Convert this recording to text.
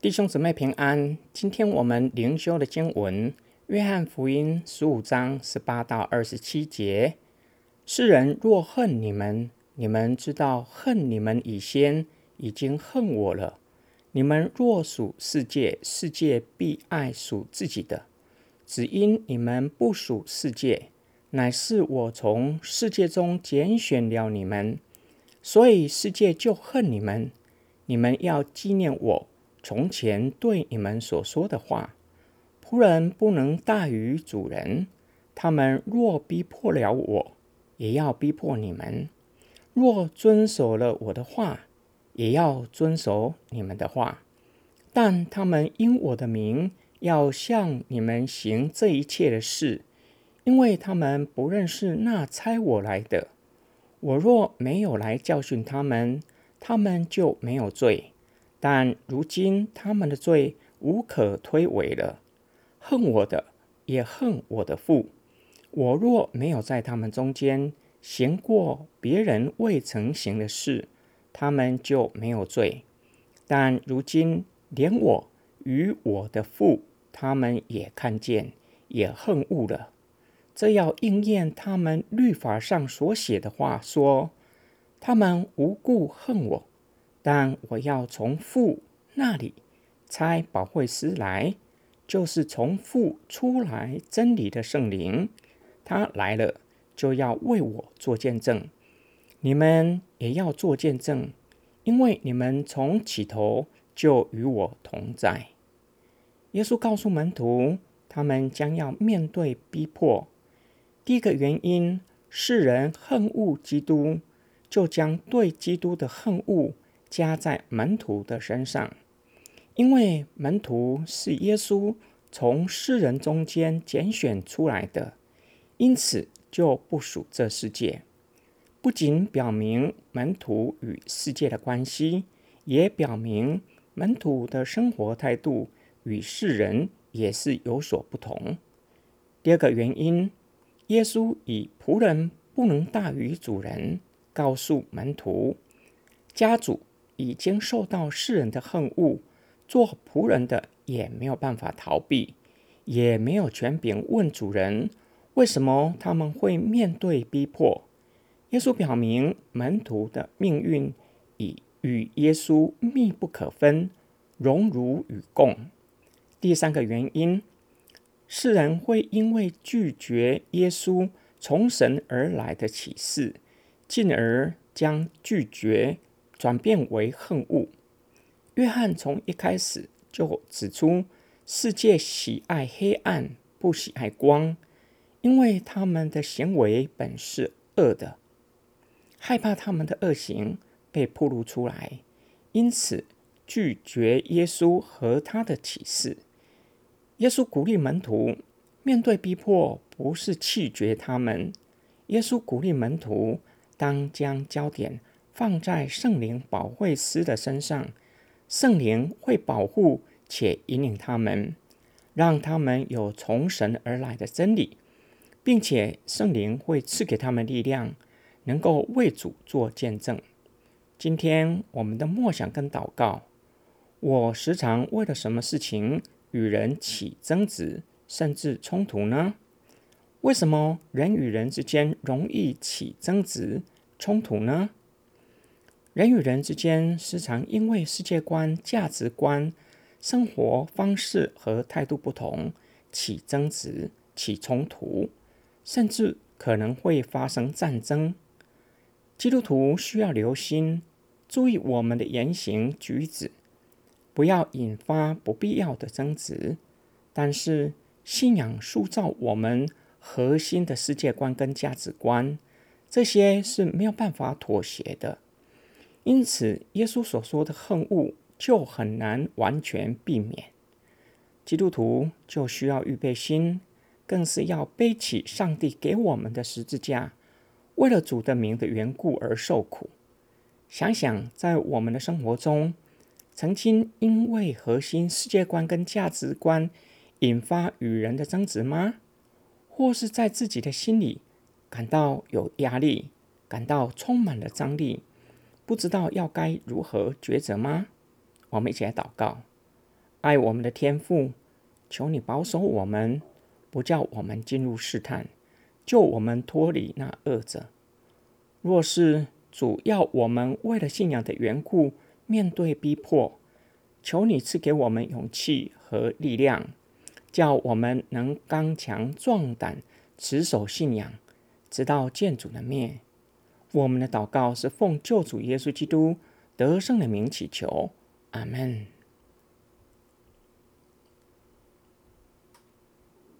弟兄姊妹平安。今天我们灵修的经文《约翰福音》十五章十八到二十七节：世人若恨你们，你们知道恨你们以先已经恨我了。你们若属世界，世界必爱属自己的。只因你们不属世界，乃是我从世界中拣选了你们，所以世界就恨你们。你们要纪念我。从前对你们所说的话，仆人不能大于主人。他们若逼迫了我，也要逼迫你们；若遵守了我的话，也要遵守你们的话。但他们因我的名要向你们行这一切的事，因为他们不认识那差我来的。我若没有来教训他们，他们就没有罪。但如今他们的罪无可推诿了，恨我的也恨我的父。我若没有在他们中间行过别人未曾行的事，他们就没有罪。但如今连我与我的父，他们也看见，也恨恶了。这要应验他们律法上所写的话，说：他们无故恨我。但我要从父那里差保惠师来，就是从父出来真理的圣灵。他来了，就要为我做见证。你们也要做见证，因为你们从起头就与我同在。耶稣告诉门徒，他们将要面对逼迫。第一个原因，世人恨恶基督，就将对基督的恨恶。加在门徒的身上，因为门徒是耶稣从世人中间拣选出来的，因此就不属这世界。不仅表明门徒与世界的关系，也表明门徒的生活态度与世人也是有所不同。第二个原因，耶稣以仆人不能大于主人，告诉门徒，家主。已经受到世人的恨恶，做仆人的也没有办法逃避，也没有权柄问主人为什么他们会面对逼迫。耶稣表明门徒的命运已与耶稣密不可分，荣辱与共。第三个原因，世人会因为拒绝耶稣从神而来的启示，进而将拒绝。转变为恨恶。约翰从一开始就指出，世界喜爱黑暗，不喜爱光，因为他们的行为本是恶的，害怕他们的恶行被暴露出来，因此拒绝耶稣和他的启示。耶稣鼓励门徒面对逼迫，不是弃绝他们。耶稣鼓励门徒当将焦点。放在圣灵保惠师的身上，圣灵会保护且引领他们，让他们有从神而来的真理，并且圣灵会赐给他们力量，能够为主做见证。今天我们的默想跟祷告，我时常为了什么事情与人起争执，甚至冲突呢？为什么人与人之间容易起争执、冲突呢？人与人之间时常因为世界观、价值观、生活方式和态度不同起争执、起冲突，甚至可能会发生战争。基督徒需要留心，注意我们的言行举止，不要引发不必要的争执。但是，信仰塑造我们核心的世界观跟价值观，这些是没有办法妥协的。因此，耶稣所说的恨恶就很难完全避免。基督徒就需要预备心，更是要背起上帝给我们的十字架，为了主的名的缘故而受苦。想想，在我们的生活中，曾经因为核心世界观跟价值观引发与人的争执吗？或是在自己的心里感到有压力，感到充满了张力？不知道要该如何抉择吗？我们一起来祷告。爱我们的天父，求你保守我们，不叫我们进入试探，救我们脱离那恶者。若是主要我们为了信仰的缘故面对逼迫，求你赐给我们勇气和力量，叫我们能刚强壮胆，持守信仰，直到见主的面。我们的祷告是奉救主耶稣基督得胜的名祈求，阿门。